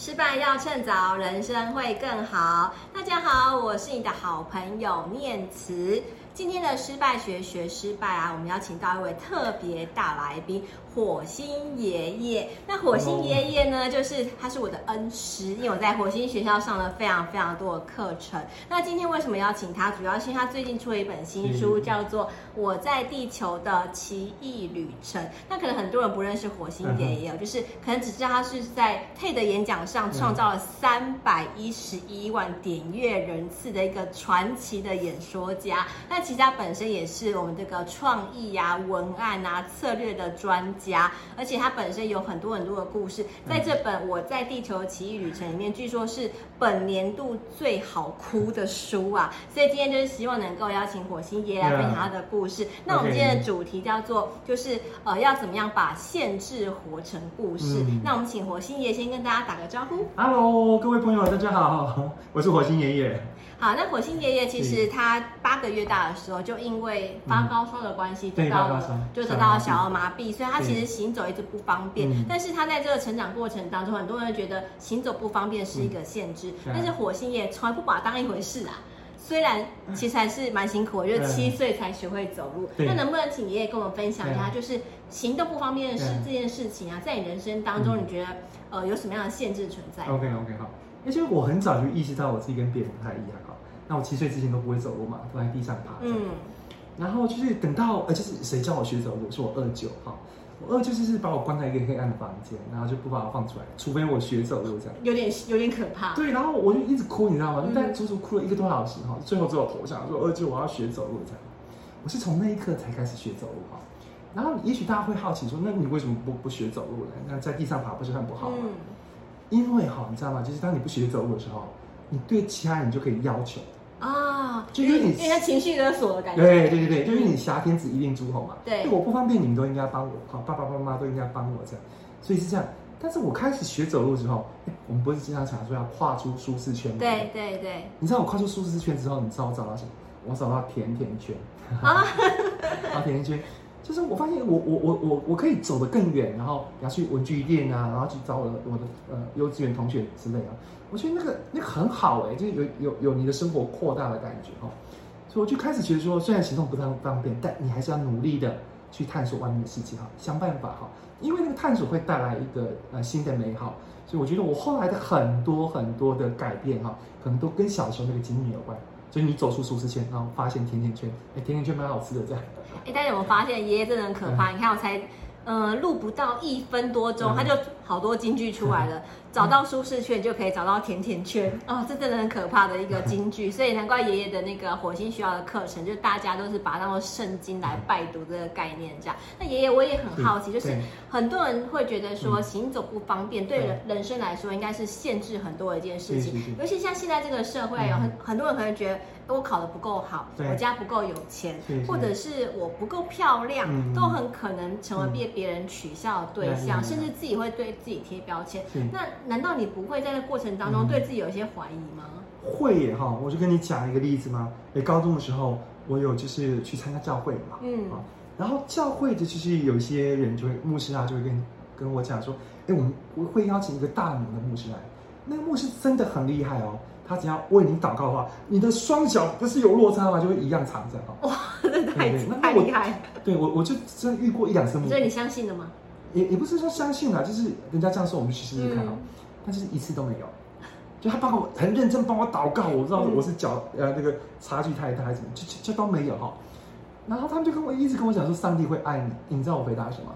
失败要趁早，人生会更好。大家好，我是你的好朋友念慈。今天的失败学学失败啊，我们邀请到一位特别大来宾。火星爷爷，那火星爷爷呢？就是他是我的恩师，因为我在火星学校上了非常非常多的课程。那今天为什么邀请他？主要是因为他最近出了一本新书，叫做《我在地球的奇异旅程》。那可能很多人不认识火星爷爷，就是可能只知道他是在 TED 演讲上创造了三百一十一万点阅人次的一个传奇的演说家。那其实他本身也是我们这个创意啊、文案啊、策略的专家。家，而且它本身有很多很多的故事，在这本《我在地球奇异旅程》里面，据说是本年度最好哭的书啊！所以今天就是希望能够邀请火星爷爷来分享他的故事。Yeah. 那我们今天的主题叫做，就是呃，要怎么样把限制活成故事？嗯、那我们请火星爷爷先跟大家打个招呼。Hello，各位朋友，大家好，我是火星爷爷。好，那火星爷爷其实他八个月大的时候，就因为发高烧的关系，得到了就得到了小儿麻痹，所以他其实行走一直不方便。但是他在这个成长过程当中，很多人觉得行走不方便是一个限制，但是火星爷从来不把它当一回事啊。虽然其实还是蛮辛苦，就七岁才学会走路。那能不能请爷爷跟我们分享一下，就是行动不方便的事这件事情啊，在你人生当中，你觉得呃有什么样的限制存在？OK OK 好，其实我很早就意识到我自己跟别人不太一样。那我七岁之前都不会走路嘛，都在地上爬。嗯，然后就是等到，呃，就是谁教我学走路？是我二舅哈。我二舅就是把我关在一个黑暗的房间，然后就不把我放出来，除非我学走路这样。有点有点可怕。对，然后我就一直哭，你知道吗？就在足足哭了一个多小时哈，最后只有投降，说二舅我要学走路这样。我是从那一刻才开始学走路哈。然后也许大家会好奇说，那你为什么不不学走路呢？那在地上爬不是很不好吗？嗯，因为哈，你知道吗？就是当你不学走路的时候，你对其他人就可以要求。啊，就因为你，因为情绪勒索的感觉。对对对对，就因为你挟天子以令诸侯嘛。对，我不方便，你们都应该帮我。好，爸爸妈妈都应该帮我这样。所以是这样。但是我开始学走路之后，我们不是经常常说要跨出舒适圈吗？对对对。你知道我跨出舒适圈之后，你知道我找到什么？我找到甜甜圈。啊，啊，甜甜圈，就是我发现我我我我我可以走得更远，然后要去文具店啊，然后去找我的我的呃幼稚园同学之类的。我觉得那个那个很好哎，就有有有你的生活扩大的感觉哦，所以我就开始觉得说，虽然行动不太方便，但你还是要努力的去探索外面的世界哈，想办法哈，因为那个探索会带来一个呃新的美好，所以我觉得我后来的很多很多的改变哈，可能都跟小时候那个经历有关，所以你走出舒适圈，然后发现甜甜圈，哎，甜甜圈蛮好吃的这样。哎，大家有没有发现爷爷真的很可怕？嗯、你看我才呃录不到一分多钟，嗯、他就好多金句出来了。嗯 找到舒适圈就可以找到甜甜圈。哦，这真的很可怕的一个金句，所以难怪爷爷的那个火星学校的课程，就大家都是把它当做圣经来拜读这个概念这样。那爷爷我也很好奇，就是很多人会觉得说行走不方便，对人人生来说应该是限制很多的一件事情，尤其像现在这个社会有很很多人可能觉得我考得不够好，我家不够有钱，或者是我不够漂亮，都很可能成为被别人取笑的对象，甚至自己会对自己贴标签。那难道你不会在这过程当中对自己有一些怀疑吗？嗯、会耶哈，我就跟你讲一个例子嘛。诶，高中的时候，我有就是去参加教会嘛，嗯啊，然后教会的就是有一些人就会牧师啊，就会跟跟我讲说，哎，我们我会邀请一个大名的牧师来，那个牧师真的很厉害哦，他只要为你祷告的话，你的双脚不是有落差吗？就会一样长着哈。哇，这太太厉害！对我我就真的遇过一两次所以你相信了吗？也也不是说相信啦，就是人家这样说，我们去试试看哦。但是一次都没有，就他帮我很认真帮我祷告，我知道我是脚呃那个差距太大还是什么，就就就都没有哈。然后他们就跟我一直跟我讲说，上帝会爱你，你知道我回答什么？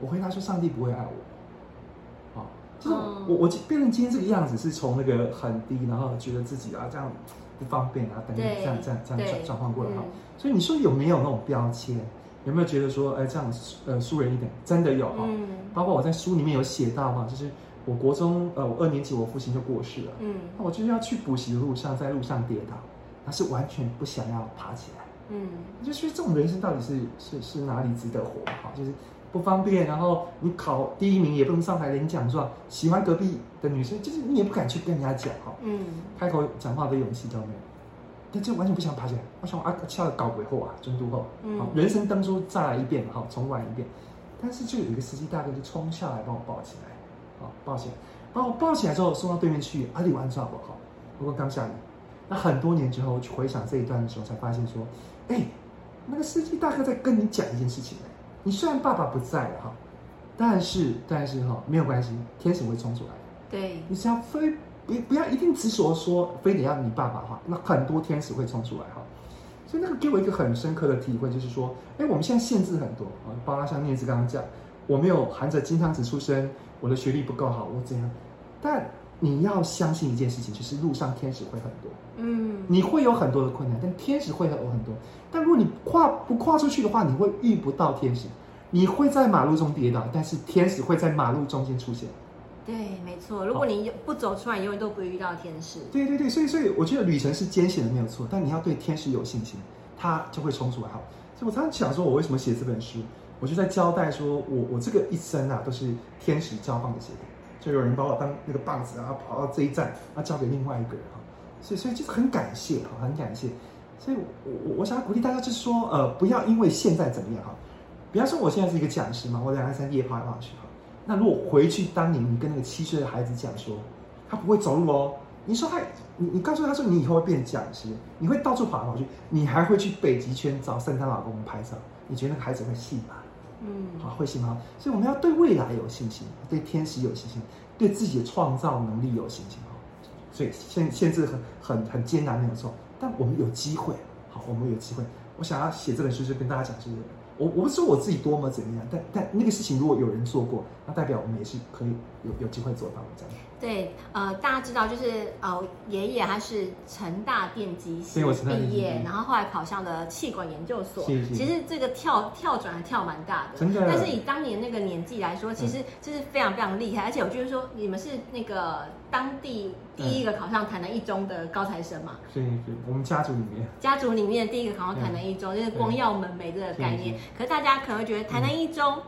我回答说，上帝不会爱我。啊，就是我我变成今天这个样子，是从那个很低，然后觉得自己啊这样不方便啊等等这样这样这样转转换过来哈。所以你说有没有那种标签？有没有觉得说哎这样呃输人一点？真的有哈。包括我在书里面有写到哈，就是。我国中，呃，我二年级，我父亲就过世了。嗯，那我就是要去补习的路上，在路上跌倒，他是完全不想要爬起来。嗯，就是这种人生到底是是是哪里值得活？哈，就是不方便，然后你考第一名也不能上台领奖状，喜欢隔壁的女生，就是你也不敢去跟人家讲哈。嗯，开口讲话的勇气都没有，但就完全不想爬起来。我想啊，跳搞鬼后啊，中度后，嗯，人生当初再来一遍，好，重玩一遍。但是就有一个司机大哥就冲下来帮我抱起来。好，抱起来，把我抱起来之后送到对面去，阿里玩耍不好。不过刚下雨，那很多年之后去回想这一段的时候，才发现说，哎，那个司机大哥在跟你讲一件事情，你虽然爸爸不在了哈，但是但是哈没有关系，天使会冲出来。对，你只要非不不要一定执着说非得要你爸爸哈，那很多天使会冲出来哈。所以那个给我一个很深刻的体会，就是说，哎，我们现在限制很多啊，包括像念慈刚刚讲，我没有含着金汤匙出生，我的学历不够好，我怎样？但你要相信一件事情，就是路上天使会很多，嗯，你会有很多的困难，但天使会有很多。但如果你跨不跨出去的话，你会遇不到天使，你会在马路中跌倒，但是天使会在马路中间出现。对，没错。如果你不走出来，永远都不会遇到天使。对对对，所以所以我觉得旅程是艰险的，没有错。但你要对天使有信心，他就会冲出来。好，所以我常常想说，我为什么写这本书？我就在交代说我我这个一生啊，都是天使交棒的结果。就有人把我当那个棒子，啊跑到这一站，啊交给另外一个人哈。所以所以就是很感谢哈，很感谢。所以我我我想要鼓励大家，就是说呃，不要因为现在怎么样哈。比方说我现在是一个讲师嘛，我两三夜跑来跑去哈。那如果回去当年，你跟那个七岁的孩子讲说，他不会走路哦，你说他，你你告诉他说，你以后会变讲师，你会到处跑来跑去，你还会去北极圈找圣诞老公公拍照，你觉得那个孩子会信吗？嗯，好，会信吗？所以我们要对未来有信心，对天使有信心，对自己的创造能力有信心哈。所以限限制很很很艰难没有错，但我们有机会，好，我们有机会。我想要写这本书，就跟大家讲这个。我我不说我自己多么怎么样，但但那个事情如果有人做过，那代表我们也是可以有有机会做到这样。对，呃，大家知道就是呃，爷爷他是成大电机系毕业，然后后来考上了气管研究所。是是。其实这个跳跳转还跳蛮大的，真的。但是以当年那个年纪来说，其实这是非常非常厉害。嗯、而且我就是说，你们是那个当地第一个考上台南一中的高材生嘛？对对，我们家族里面。家族里面第一个考上台南一中，嗯、就是光耀门楣这个概念。可是大家可能会觉得台南一中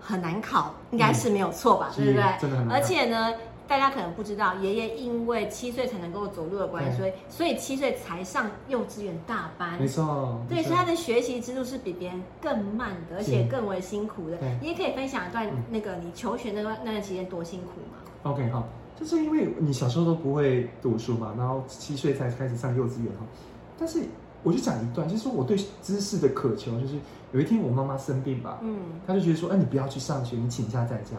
很难考，嗯、应该是没有错吧？对不对？真的很难。而且呢。大家可能不知道，爷爷因为七岁才能够走路的关系，所以所以七岁才上幼稚园大班。没错，对，所以他的学习之路是比别人更慢的，而且更为辛苦的。你也可以分享一段那个你求学那段那段期间多辛苦吗？OK，好，就是因为你小时候都不会读书嘛，然后七岁才开始上幼稚园哈。但是我就讲一段，就是说我对知识的渴求，就是有一天我妈妈生病吧，嗯，她就觉得说，哎，你不要去上学，你请假在家。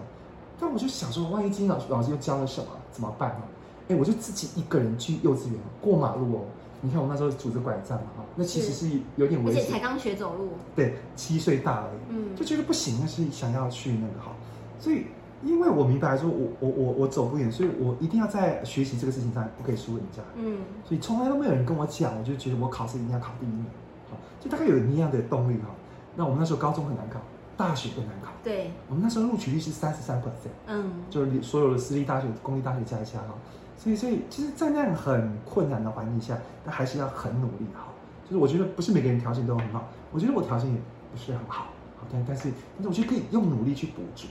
但我就想说，万一今天老师老师又教了什么，怎么办呢？哎，我就自己一个人去幼稚园过马路哦。你看我那时候拄着拐杖嘛，哈，那其实是有点危险。而且才刚学走路。对，七岁大而已，嗯，就觉得不行，那是想要去那个哈。所以，因为我明白说我我我我走不远，所以我一定要在学习这个事情上不可以输人家，嗯。所以从来都没有人跟我讲，我就觉得我考试一定要考第一名，好，就大概有一样的动力哈。那我们那时候高中很难考。大学更难考，对，我们那时候录取率是三十三 percent，嗯，就是所有的私立大学、公立大学加一加哈，所以所以其实，在那样很困难的环境下，但还是要很努力哈。就是我觉得不是每个人条件都很好，我觉得我条件也不是很好，好，但但是但是我觉得可以用努力去补足，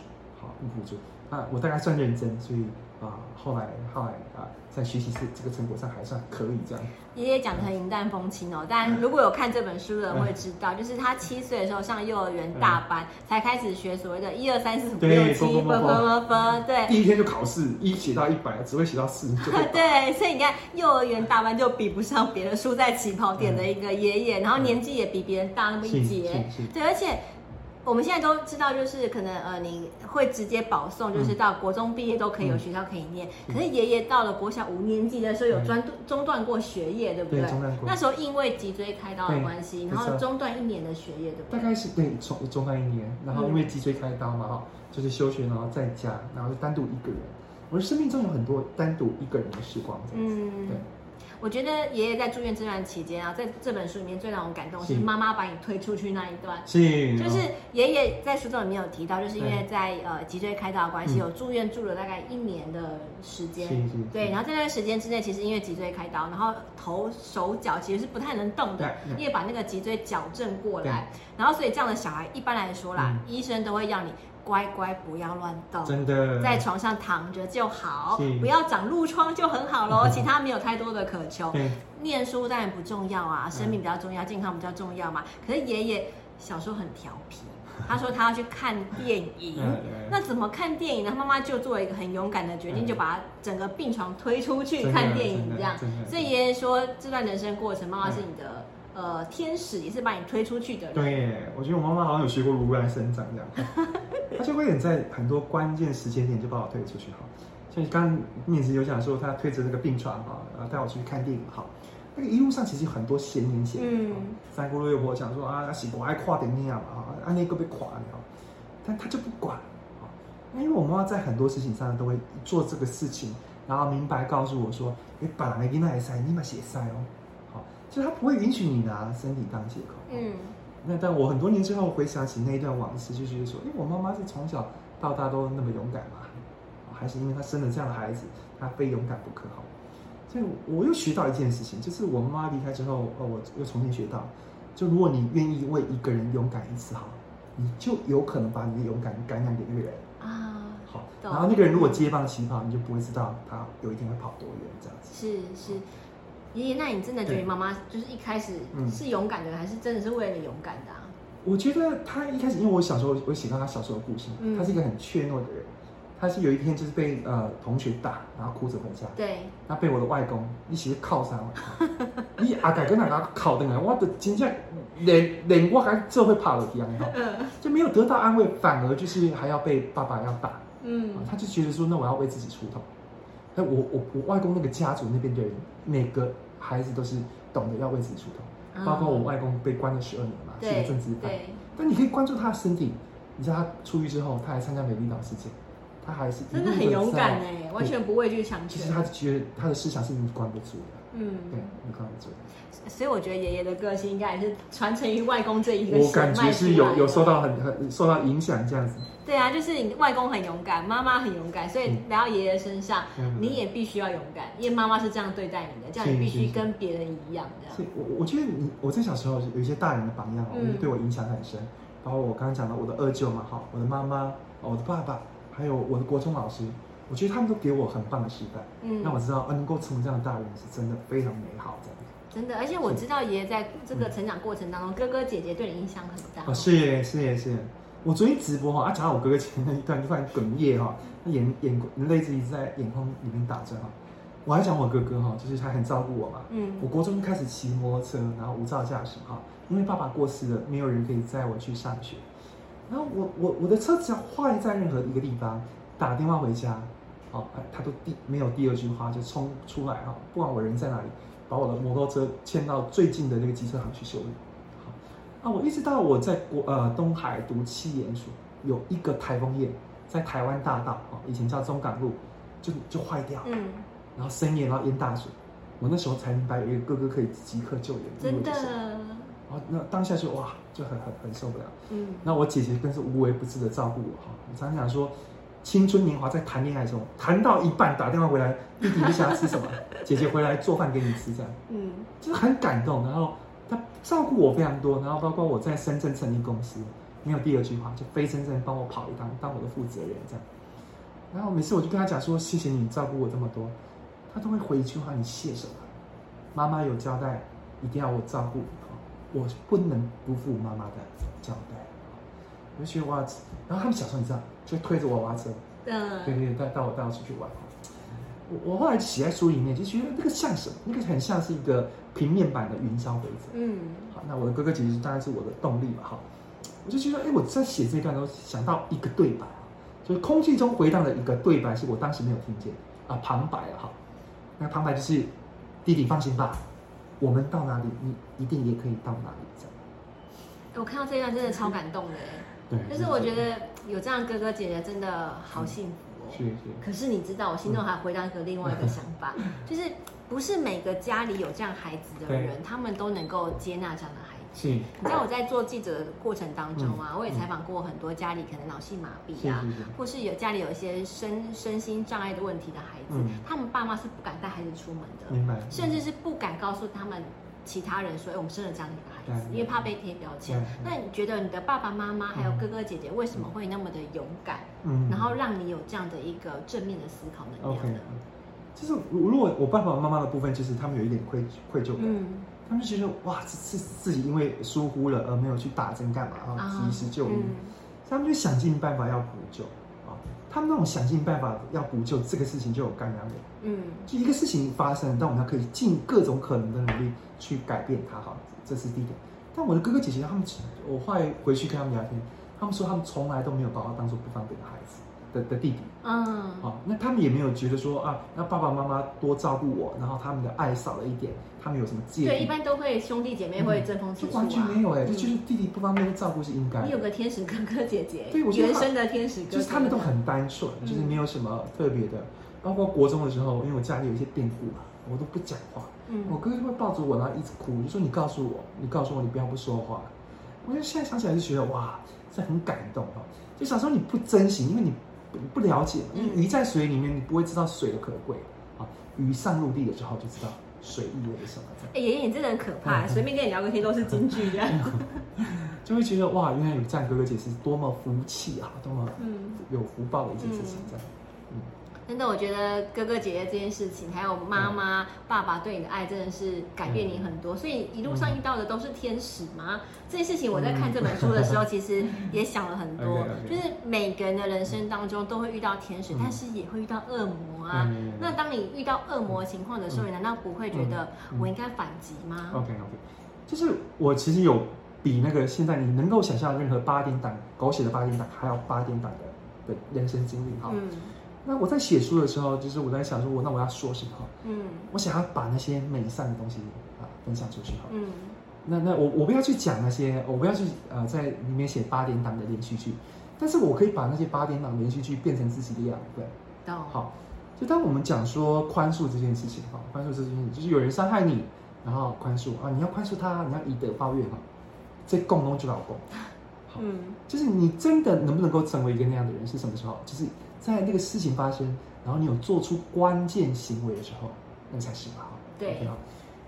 好，用补足啊，我大概算认真，所以。啊，后来后来啊，在学习这这个成果上还算可以这样。爷爷讲的很云淡风轻哦，但如果有看这本书的人会知道，就是他七岁的时候上幼儿园大班，才开始学所谓的一二三四五六七分分分分，对。第一天就考试，一写到一百，只会写到四。对，所以你看，幼儿园大班就比不上别的输在起跑点的一个爷爷，然后年纪也比别人大那么一截，对，而且。我们现在都知道，就是可能呃，你会直接保送，就是到国中毕业都可以有学校可以念。嗯、可是爷爷到了国小五年级的时候，有专中断过学业，对不对？对，中断过。那时候因为脊椎开刀的关系，然后中断一年的学业，对不对？大概是对，中中断一年，然后因为脊椎开刀嘛，哈、嗯，就是休学，然后在家，然后就单独一个人。我的生命中有很多单独一个人的时光，这样子，嗯，对。我觉得爷爷在住院这段期间啊，在这本书里面最让我感动是妈妈把你推出去那一段。是，就是爷爷在书中里面有提到，就是因为在呃脊椎开刀的关系，有住院住了大概一年的时间。对，然后在那段时间之内，其实因为脊椎开刀，然后头手脚其实是不太能动的，因为把那个脊椎矫正过来，然后所以这样的小孩一般来说啦，医生都会让你。乖乖不要乱动，真的，在床上躺着就好，不要长褥疮就很好喽。其他没有太多的渴求，念书当然不重要啊，生命比较重要，健康比较重要嘛。可是爷爷小时候很调皮，他说他要去看电影，那怎么看电影呢？他妈妈就做了一个很勇敢的决定，就把他整个病床推出去看电影，这样。所以爷爷说，这段人生过程，妈妈是你的呃天使，也是把你推出去的人。对，我觉得我妈妈好像有学过如来神掌这样，她就会在很多关键时间点就把我推出去哈。像刚刚念慈有讲说，她推着那个病床哈，然后带我出去看电影哈。那个一路上其实有很多闲言闲语，嗯，三姑六婆讲说啊，喜我爱跨点那样啊，安那个被垮了，但他就不管啊，因为我妈妈在很多事情上都会做这个事情，然后明白告诉我说，你把那个那塞，你把血塞哦，好，就他不会允许你拿身体当借口，嗯，那但我很多年之后回想起那一段往事，就觉得说，因为我妈妈是从小到大都那么勇敢嘛，还是因为她生了这样的孩子，她非勇敢不可好。所以我又学到一件事情，就是我妈妈离开之后，呃，我又重新学到，就如果你愿意为一个人勇敢一次，好，你就有可能把你的勇敢感染给那个人啊。好，然后那个人如果接棒起跑，你就不会知道他有一天会跑多远，这样子。是是，爷爷，那你真的觉得你妈妈就是一开始是勇敢的，还是真的是为了你勇敢的啊？我觉得他一开始，因为我小时候我写到他小时候的故事，他是一个很怯懦的人。他是有一天就是被呃同学打，然后哭着回家。对。那被我的外公一起靠上了。你阿改跟他家靠的呢，我的真正连连我还这会怕了一样哈，就没有得到安慰，反而就是还要被爸爸要打。嗯。他就觉得说，那我要为自己出头。那我我我外公那个家族那边的人，每个孩子都是懂得要为自己出头，包括我外公被关了十二年嘛，是个政治犯。但你可以关注他的身体，你知道他出狱之后，他还参加美丽岛事件。他还是真的很勇敢哎，完全不畏惧强权。其实他觉得他的思想是你管不住的，嗯，对，你管不住。所以我觉得爷爷的个性应该也是传承于外公这一个。我感觉是有有受到很很受到影响这样子。对啊，就是你外公很勇敢，妈妈很勇敢，所以来到爷爷身上，你也必须要勇敢，因为妈妈是这样对待你的，这样你必须跟别人一样的。所以我我觉得你我在小时候有一些大人的榜样，嗯对我影响很深。包括我刚刚讲到我的二舅嘛，哈，我的妈妈，我的爸爸。还有我的国中老师，我觉得他们都给我很棒的示范，嗯，让我知道，能够成为这样的大人是真的非常美好，这样子。真的，而且我知道爷爷在这个成长过程当中，哥哥姐姐对你印象很大。哦，是耶，是耶，是耶。我昨天直播哈，啊，讲到我哥哥前面一段，就突然哽咽哈，他眼眼泪一直在眼眶里面打转哈。我还讲我哥哥哈，就是他很照顾我嘛，嗯，我国中就开始骑摩托车，然后无照驾驶哈，因为爸爸过世了，没有人可以载我去上学。然后我我我的车只要坏在任何一个地方，打电话回家，哦，他都第没有第二句话就冲出来哈，不管我人在哪里，把我的摩托车牵到最近的那个机车行去修理。好，啊，我一直到我在国呃东海读七研所，有一个台风夜在台湾大道啊，以前叫中港路，就就坏掉，嗯，然后深夜然后淹大水，我那时候才明白有一个哥哥可以即刻救援，真的。那当下就哇，就很很很受不了。嗯，那我姐姐更是无微不至的照顾我哈。我常常讲说，青春年华在谈恋爱中，谈到一半打电话回来，弟弟你想要吃什么？姐姐回来做饭给你吃，这样，嗯，就是很感动。然后她照顾我非常多，然后包括我在深圳成立公司，没有第二句话，就飞深圳帮我跑一趟，当我的负责人这样。然后每次我就跟她讲说，谢谢你照顾我这么多，她都会回一句话，你谢什么？妈妈有交代，一定要我照顾。我不能不负妈妈的交代，我就觉得哇，然后他们小时候你知道，就推着娃娃车，嗯，对对对，带带我带我出去玩。我我后来写在书里面，就觉得那个像什么？那个很像是一个平面版的云霄飞车。嗯，好，那我的哥哥姐姐当然是我的动力嘛，哈。我就觉得，哎，我在写这段的时候想到一个对白，就是空气中回荡的一个对白，是我当时没有听见啊，旁白啊，哈。那旁白就是弟弟放心吧。我们到哪里，你一定也可以到哪里。这样，我看到这一段真的超感动的。对，就是我觉得有这样哥哥姐姐真的好幸福哦。是是。可是你知道，我心中还回到一个另外一个想法，就是不是每个家里有这样孩子的人，他们都能够接纳这样的孩子。是，你知道我在做记者的过程当中啊，我也采访过很多家里可能脑性麻痹啊，或是有家里有一些身身心障碍的问题的孩子，他们爸妈是不敢带孩子出门的，明白？甚至是不敢告诉他们其他人说，哎，我们生了这样的一个孩子，因为怕被贴标签。那你觉得你的爸爸妈妈还有哥哥姐姐为什么会那么的勇敢？嗯，然后让你有这样的一个正面的思考能量呢？就是如果我爸爸妈妈的部分，就是他们有一点愧愧疚感。嗯。他们就觉得哇，这是自己因为疏忽了而没有去打针干嘛，然后及时就医，所以、他们就想尽办法要补救啊。他们那种想尽办法要补救这个事情就有干扰了。嗯，就一个事情发生，但我们要可以尽各种可能的努力去改变它，好，这是第一点。但我的哥哥姐姐他们，我后来回去跟他们聊天，他们说他们从来都没有把我当做不方便的孩子。的的弟弟，嗯，好，那他们也没有觉得说啊，那爸爸妈妈多照顾我，然后他们的爱少了一点，他们有什么介意？对，一般都会兄弟姐妹会争风吃醋，完全没有哎，就觉得弟弟不方便照顾是应该。你有个天使哥哥姐姐，对，我原生的天使哥哥，就是他们都很单纯，就是没有什么特别的。包括国中的时候，因为我家里有一些变故嘛，我都不讲话，嗯，我哥哥就会抱着我，然后一直哭，就说你告诉我，你告诉我，你不要不说话。我就现在想起来就觉得哇，这很感动哈，就小时候你不珍惜，因为你。不了解，因为鱼在水里面，你不会知道水的可贵啊。鱼上陆地了之后就知道水意味着什么。哎，爷爷，你真的很可怕，随便跟你聊个天都是金句这样。就会觉得哇，原来有战哥哥姐是多么福气啊，多么有福报的一件事情这样。嗯。真的，我觉得哥哥姐姐这件事情，还有妈妈、爸爸对你的爱，真的是改变你很多。所以一路上遇到的都是天使吗？这件事情我在看这本书的时候，其实也想了很多。就是每个人的人生当中都会遇到天使，但是也会遇到恶魔啊。那当你遇到恶魔情况的时候，你难道不会觉得我应该反击吗？OK OK，就是我其实有比那个现在你能够想象任何八点档狗血的八点档还要八点档的的人生经历哈。那我在写书的时候，就是我在想说，我那我要说什么？嗯，我想要把那些美善的东西啊分享出去哈。嗯，那那我我不要去讲那些，我不要去呃在里面写八点档的连续剧，但是我可以把那些八点档连续剧变成自己的养分。对，好，就当我们讲说宽恕这件事情哈，宽恕这件事情就是有人伤害你，然后宽恕啊，你要宽恕他，你要以德报怨哈，这共同就老公。好，嗯，就是你真的能不能够成为一个那样的人，是什么时候？就是。在那个事情发生，然后你有做出关键行为的时候，那才是嘛。对。Okay,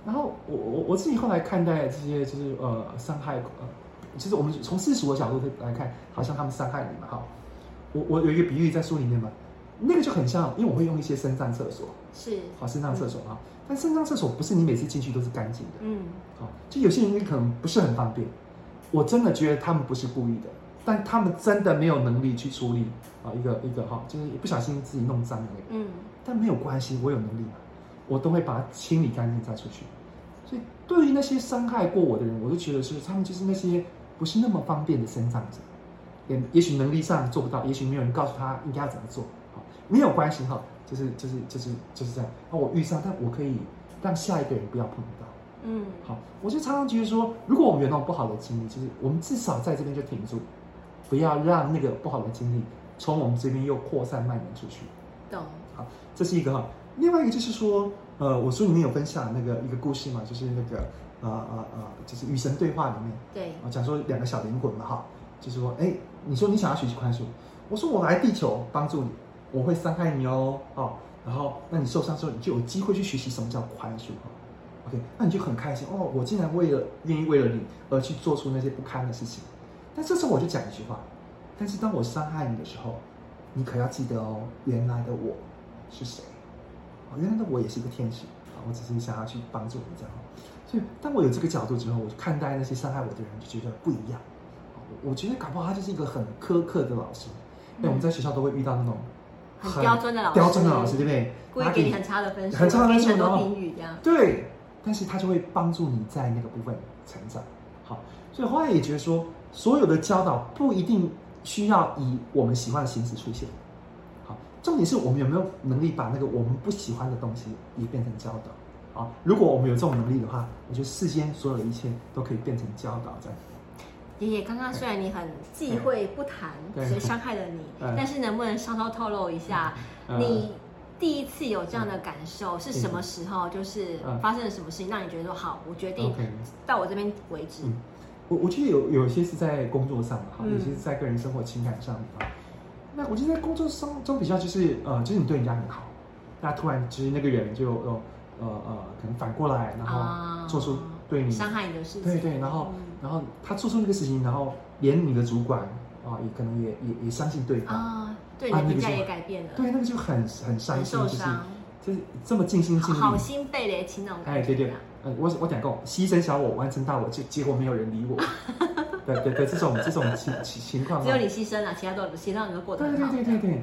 然后我我我自己后来看待这些就是呃伤害呃，其实我们从世俗的角度来看，好像他们伤害你嘛哈。我我有一个比喻在书里面嘛，那个就很像，因为我会用一些身脏厕所，是好身脏厕所啊，嗯、但身脏厕所不是你每次进去都是干净的，嗯，好，就有些人可能不是很方便，我真的觉得他们不是故意的。但他们真的没有能力去处理啊，一个一个哈，就是不小心自己弄脏了那个。嗯。但没有关系，我有能力嘛，我都会把它清理干净再出去。所以对于那些伤害过我的人，我就觉得是他们就是那些不是那么方便的生长者，也也许能力上做不到，也许没有人告诉他应该要怎么做，好，没有关系哈，就是就是就是就是这样。那我遇上，但我可以让下一个人不要碰到。嗯。好，我就常常觉得说，如果我们有那种不好的经历，就是我们至少在这边就停住。不要让那个不好的经历从我们这边又扩散蔓延出去。懂。好，这是一个哈。另外一个就是说，呃，我书里面有分享那个一个故事嘛，就是那个呃呃呃，就是与神对话里面。对。我讲说两个小灵魂嘛哈，就是说，哎，你说你想要学习宽恕，我说我来地球帮助你，我会伤害你哦，哦，然后那你受伤之后，你就有机会去学习什么叫宽恕哈。OK，那你就很开心哦，我竟然为了愿意为了你而去做出那些不堪的事情。但这时候我就讲一句话，但是当我伤害你的时候，你可要记得哦，原来的我是谁？啊，原来的我也是一个天使啊，我只是想要去帮助你这样。所以当我有这个角度之后，我看待那些伤害我的人就觉得不一样。我觉得搞不好他就是一个很苛刻的老师，因为我们在学校都会遇到那种很刁钻的老师，刁钻的老师对不对？故意给你很差的分数，很差的分数，然后评语这样。对，但是他就会帮助你在那个部分成长。好，所以后来也觉得说。所有的教导不一定需要以我们喜欢的形式出现，好，重点是我们有没有能力把那个我们不喜欢的东西也变成教导，啊，如果我们有这种能力的话，我觉得世间所有的一切都可以变成教导这样。爷爷，刚刚虽然你很忌讳不谈谁伤害了你，但是能不能稍稍透露一下，你第一次有这样的感受是什么时候？就是发生了什么事情让你觉得说好，我决定到我这边为止。我我记得有有些是在工作上哈，有些是在个人生活情感上啊。那我觉得在工作上中比较就是呃，就是你对人家很好，那突然其实那个人就呃呃呃，可能反过来，然后做出对你伤害你的事情，对对，然后然后他做出那个事情，然后连你的主管啊，也可能也也也相信对方啊，对评价也改变了，对，那个就很很伤心，就是就是这么尽心尽力，好心被雷劈那种感觉，哎对对，呃，我我讲过，牺牲小我完成大我，结结果没有人理我。对对对，这种这种情情情况，只有你牺牲了，其他都其他人都过得很好。对对对对对。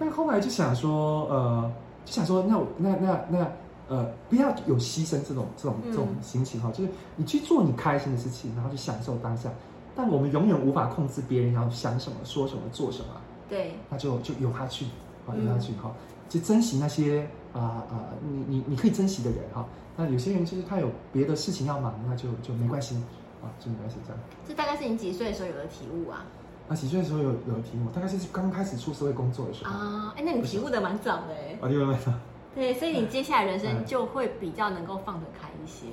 但后来就想说，呃，就想说，那那那那呃，不要有牺牲这种这种这种心情哈，就是你去做你开心的事情，然后去享受当下。但我们永远无法控制别人要想什么、说什么、做什么。对。那就就由他去，啊，由他去哈，就珍惜那些啊啊、呃呃，你你你可以珍惜的人哈。那有些人其实他有别的事情要忙，那就就没关系。啊，就没关系，这样。这大概是你几岁的时候有的体悟啊？啊，几岁的时候有有的体悟，大概是刚开始出社会工作的时候啊。哎，那你体悟的蛮早的哎。啊，体悟蛮早。对，所以你接下来人生就会比较能够放得开一些。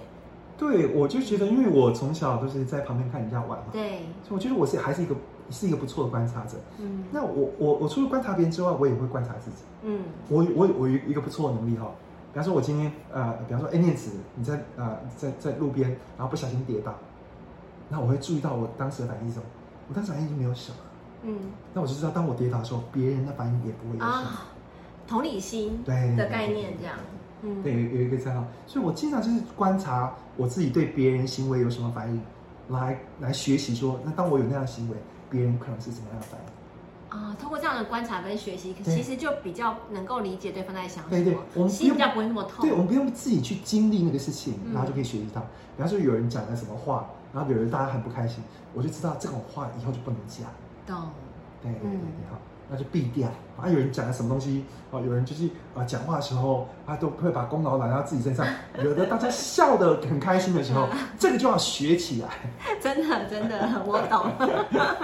对，我就觉得，因为我从小都是在旁边看人家玩嘛。对。所以我觉得我是还是一个是一个不错的观察者。嗯。那我我我除了观察别人之外，我也会观察自己。嗯。我我我有一个不错的能力哈，比方说，我今天呃，比方说，哎，念慈，你在呃在在路边，然后不小心跌倒。那我会注意到我当时的反应是什么？我当时反应就没有什么。嗯。那我就知道，当我跌倒的时候，别人的反应也不会有什么。啊，同理心对的概念这样。嗯。对，有有一个这样，所以我经常就是观察我自己对别人行为有什么反应，来来学习说，那当我有那样的行为，别人可能是怎么样的反应。啊，通过这样的观察跟学习，其实就比较能够理解对方在想什么。对对，我们心比较不会那么痛。对，我们不用自己去经历那个事情，然后就可以学习到。比方说，有人讲了什么话。然后有人大家很不开心，我就知道这种话以后就不能讲。懂。对对对，好，那就避掉。啊，有人讲了什么东西，啊，有人就是啊，讲话的时候啊，都会把功劳揽到自己身上。惹得大家笑得很开心的时候，这个就要学起来。真的真的，我懂。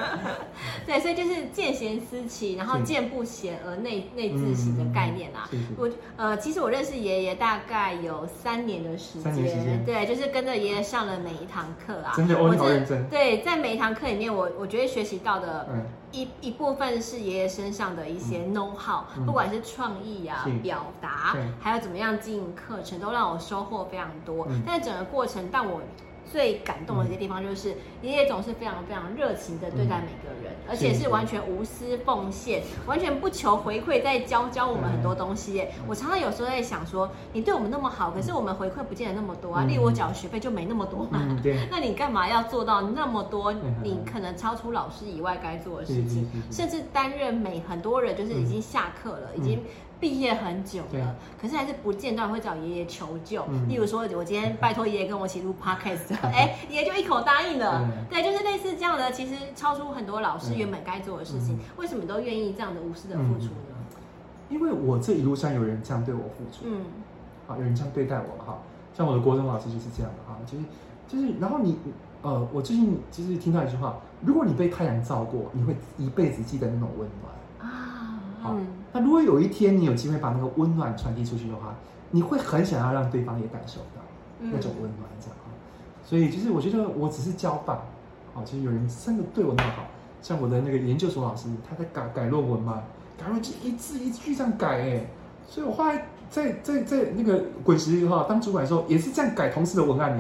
对，所以就是见贤思齐，然后见不贤而内内自省的概念啊。我呃，其实我认识爷爷大概有三年的时间，对，就是跟着爷爷上了每一堂课啊。真的，我好认真。对，在每一堂课里面，我我觉得学习到的一一部分是爷爷身上的一些。Know how，不管是创意啊、表达，还有怎么样经营课程，都让我收获非常多。但整个过程，但我。最感动的一个地方就是爷爷总是非常非常热情的对待每个人，而且是完全无私奉献，完全不求回馈，在教教我们很多东西。我常常有时候在想说，你对我们那么好，可是我们回馈不见得那么多啊。例如我缴学费就没那么多嘛，那你干嘛要做到那么多？你可能超出老师以外该做的事情，甚至担任每很多人就是已经下课了，已经。毕业很久了，可是还是不间断会找爷爷求救。例如说，我今天拜托爷爷跟我一起录 podcast，哎，爷爷就一口答应了。对，就是类似这样的，其实超出很多老师原本该做的事情。为什么都愿意这样的无私的付出呢？因为我这一路上有人这样对我付出，嗯，好，有人这样对待我哈。像我的国中老师就是这样的哈，就是就是，然后你呃，我最近其实听到一句话：如果你被太阳照过，你会一辈子记得那种温暖啊。好。那如果有一天你有机会把那个温暖传递出去的话，你会很想要让对方也感受到那种温暖，这样啊。所以就是我觉得我只是交棒，哦，其实有人真的对我那么好，像我的那个研究所老师，他在改改论文嘛，改论文一字一句这样改，哎，所以我后来在在在那个滚石哈当主管的时候，也是这样改同事的文案，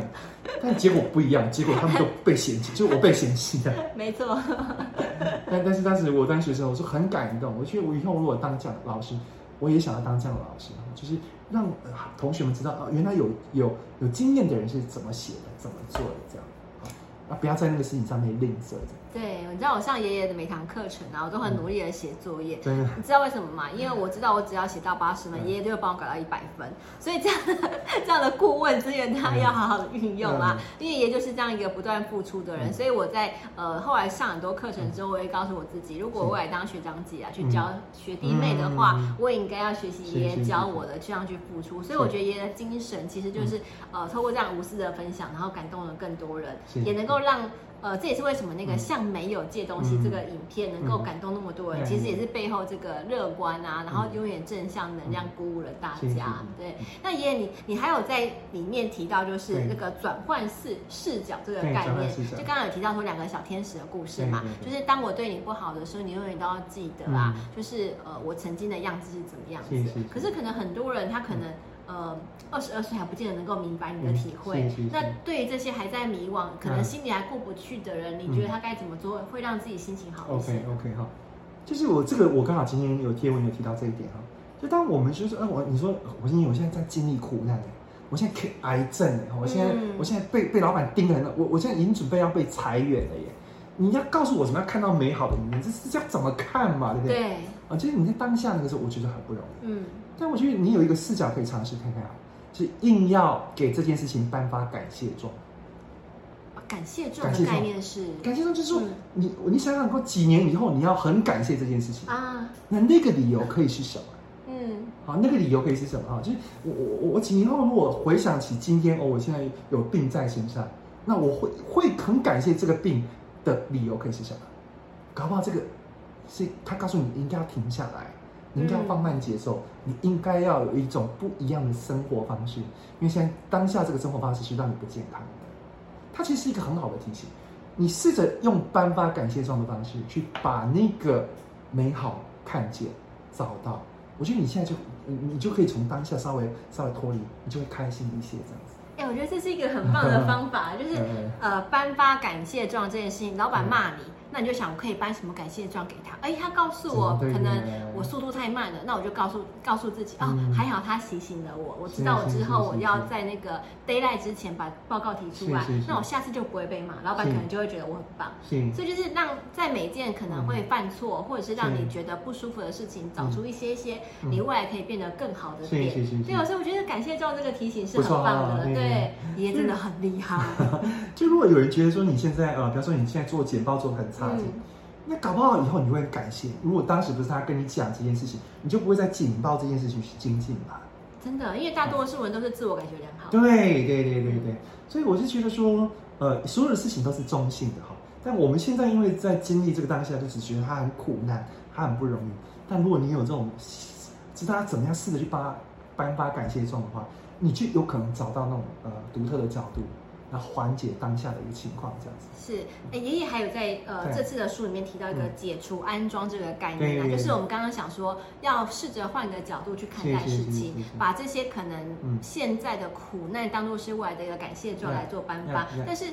但结果不一样，结果他们都被嫌弃，就我被嫌弃的。没错。但但是当时我当学生，我是很感动。我觉得我以后如果当这样的老师，我也想要当这样的老师，就是让同学们知道啊，原来有有有经验的人是怎么写的，怎么做的这样。啊，不要在那个事情上面吝啬这样。对，你知道我上爷爷的每堂课程啊，我都很努力的写作业。真的，你知道为什么吗？因为我知道我只要写到八十分，爷爷就会帮我改到一百分。所以这样的这样的顾问资源，他要好好的运用啊。因为爷爷就是这样一个不断付出的人，所以我在呃后来上很多课程之后，我会告诉我自己，如果我未来当学长姐啊，去教学弟妹的话，我也应该要学习爷爷教我的，这样去付出。所以我觉得爷爷的精神其实就是呃，透过这样无私的分享，然后感动了更多人，也能够让。呃，这也是为什么那个像没有借东西这个影片能够感动那么多人，其实也是背后这个乐观啊，然后永远正向能量鼓舞了大家。对，那爷爷你你还有在里面提到就是那个转换视视角这个概念，就刚刚有提到说两个小天使的故事嘛，就是当我对你不好的时候，你永远都要记得啊，就是呃我曾经的样子是怎么样子。可是可能很多人他可能。呃，二十二岁还不见得能够明白你的体会。那对于这些还在迷惘，可能心里还过不去的人，你觉得他该怎么做会让自己心情好一些？OK OK 哈，就是我这个我刚好今天有贴文有提到这一点哈。就当我们就是，嗯，我你说我今天我现在在经历苦难，我现在可以癌症，我现在、嗯、我现在被被老板盯了，我我现在已经准备要被裁员了耶。你要告诉我怎么样看到美好的一面，这是这要怎么看嘛，对不对？对。啊，其实你在当下那个时候，我觉得很不容易。嗯。但我觉得你有一个视角可以尝试看看啊，是硬要给这件事情颁发感谢状。感谢状的概念是？感谢状就是说，你你想想过几年以后你要很感谢这件事情啊？那那个理由可以是什么？嗯。好，那个理由可以是什么啊？就是我我我几年后如果回想起今天哦，我现在有病在身上，那我会会很感谢这个病。的理由可以是什么？搞不好这个是他告诉，你应该要停下来，你应该要放慢节奏，嗯、你应该要有一种不一样的生活方式。因为现在当下这个生活方式是让你不健康的，它其实是一个很好的提醒。你试着用颁发感谢状的方式去把那个美好看见、找到。我觉得你现在就你你就可以从当下稍微稍微脱离，你就会开心一些这样子。哎、欸，我觉得这是一个很棒的方法，就是呃，颁发感谢状这件事情，老板骂你。那你就想，我可以颁什么感谢状给他？哎，他告诉我，可能我速度太慢了，那我就告诉告诉自己啊、哦，还好他提醒了我，我知道我之后我要在那个 d a y l i g h t 之前把报告提出来，那我下次就不会被骂，老板可能就会觉得我很棒。所以就是让在每件可能会犯错，或者是让你觉得不舒服的事情，找出一些些你未来可以变得更好的点。对，所以我觉得感谢状这个提醒是很棒的，对，也真的很厉害。就如果有人觉得说你现在呃，比方说你现在做简报做得很。嗯，那搞不好以后你会感谢。如果当时不是他跟你讲这件事情，你就不会再警报这件事情去精进吧？真的，因为大多数人都是自我感觉良好。对对对对对，所以我是觉得说，呃，所有的事情都是中性的哈。但我们现在因为在经历这个当下，就只觉得他很苦难，他很不容易。但如果你有这种知道他怎么样试着去帮他颁发感谢状的话，你就有可能找到那种呃独特的角度。那缓解当下的一个情况，这样子是。哎，爷爷还有在呃这次的书里面提到一个解除安装这个概念啊，就是我们刚刚想说要试着换个角度去看待事情，把这些可能现在的苦难当做是未来的一个感谢状来做颁发。但是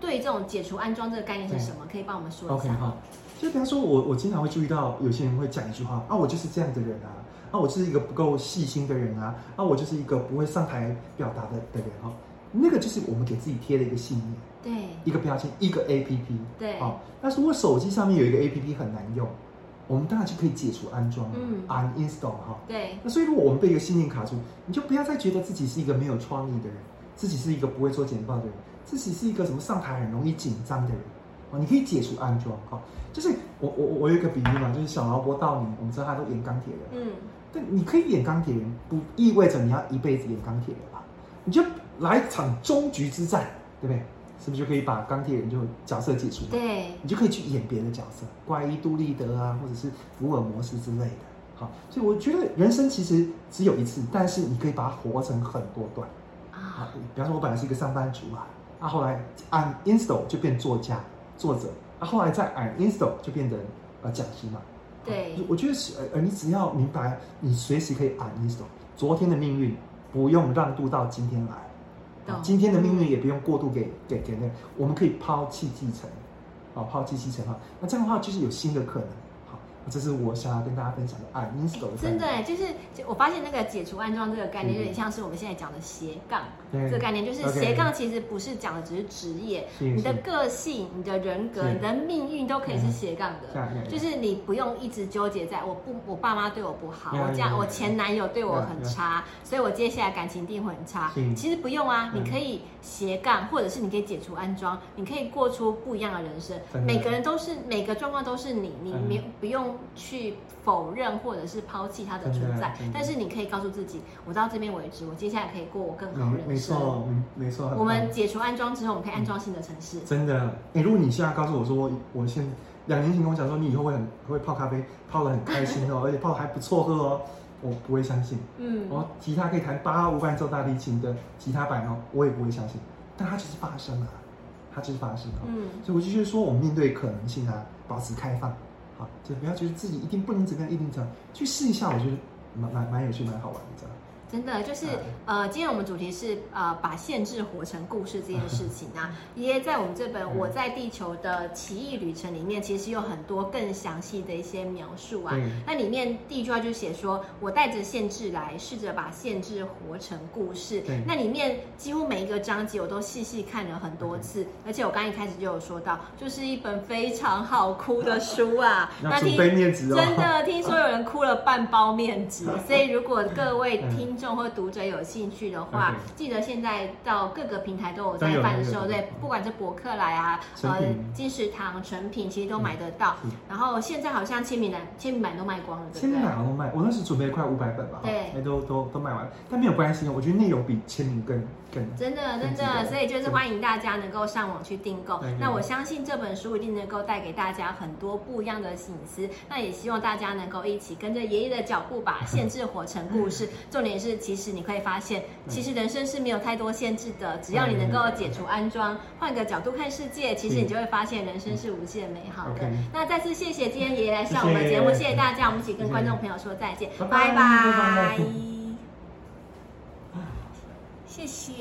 对于这种解除安装这个概念是什么？可以帮我们说一下？OK 哈，就比方说我我经常会注意到有些人会讲一句话啊，我就是这样的人啊，啊，我就是一个不够细心的人啊，啊，我就是一个不会上台表达的的人哈。那个就是我们给自己贴的一个信念，对，一个标签，一个 A P P，对，好。那如果手机上面有一个 A P P 很难用，我们当然就可以解除安装，嗯，uninstall 哈，对。那所以如果我们被一个信念卡住，你就不要再觉得自己是一个没有创意的人，自己是一个不会做简报的人，自己是一个什么上台很容易紧张的人，哦，你可以解除安装，哈，就是我我我有一个比喻嘛，就是小劳勃道尼，我们知道他都演钢铁人，嗯，但你可以演钢铁人，不意味着你要一辈子演钢铁人吧？你就。来一场终局之战，对不对？是不是就可以把钢铁人就角色解除？对，你就可以去演别的角色，怪医杜立德啊，或者是福尔摩斯之类的。好，所以我觉得人生其实只有一次，但是你可以把它活成很多段啊。比方说，我本来是一个上班族啊，啊，后来按 install 就变作家、作者，啊，后来再按 install 就变成呃讲师嘛。对，我觉得是呃，你只要明白，你随时可以按 install，昨天的命运不用让渡到今天来。今天的命运也不用过度给给给那，我们可以抛弃继承，啊，抛弃继承哈，那这样的话就是有新的可能。这是我想要跟大家分享的啊，install 真的哎，就是我发现那个解除安装这个概念，有点像是我们现在讲的斜杠这个概念，就是斜杠其实不是讲的只是职业，你的个性、你的人格、你的命运都可以是斜杠的，就是你不用一直纠结在我不我爸妈对我不好，我这样我前男友对我很差，所以我接下来感情一定会很差。其实不用啊，你可以斜杠，或者是你可以解除安装，你可以过出不一样的人生。每个人都是每个状况都是你，你没不用。去否认或者是抛弃它的存在，但是你可以告诉自己，我到这边为止，我接下来可以过我更好人生。没错，没错。我们解除安装之后，我们可以安装新的城市。真的，哎，如果你现在告诉我说，我现两年前跟我讲说，你以后会很会泡咖啡，泡的很开心哦，而且泡得还不错喝哦，我不会相信。嗯，我吉他可以弹八五伴奏大提琴的吉他版哦，我也不会相信。但它就是发生了，它就是发生了。嗯，所以我就觉得说，我们面对可能性啊，保持开放。好，就不要觉得自己一定不能怎么样，一定怎样，去试一下，我觉得蛮蛮蛮有趣，蛮好玩的，这样。真的就是呃，今天我们主题是呃，把限制活成故事这件事情啊。爷爷在我们这本《我在地球的奇异旅程》里面，其实有很多更详细的一些描述啊。那里面第一句话就写说：“我带着限制来，试着把限制活成故事。”那里面几乎每一个章节我都细细看了很多次，而且我刚一开始就有说到，就是一本非常好哭的书啊。那听真的听说有人哭了半包面纸，所以如果各位听。或读者有兴趣的话记得现在到各个平台都有在贩售，对，不管是博客来啊，呃，金石堂、诚品，其实都买得到。嗯、然后现在好像签名版、签名版都卖光了？签名版都卖，我那时准备快五百本吧，对，都都都卖完，但没有关系，我觉得内容比签名更更。真的，真的，所以就是欢迎大家能够上网去订购。那我相信这本书一定能够带给大家很多不一样的醒思。那也希望大家能够一起跟着爷爷的脚步，把 限制活成故事。重点是，其实你可以发现，其实人生是没有太多限制的。只要你能够解除安装，换个角度看世界，其实你就会发现人生是无限美好的。那再次谢谢今天爷爷来上我们节目，谢谢大家，我们一起跟观众朋友说再见，拜拜，谢谢。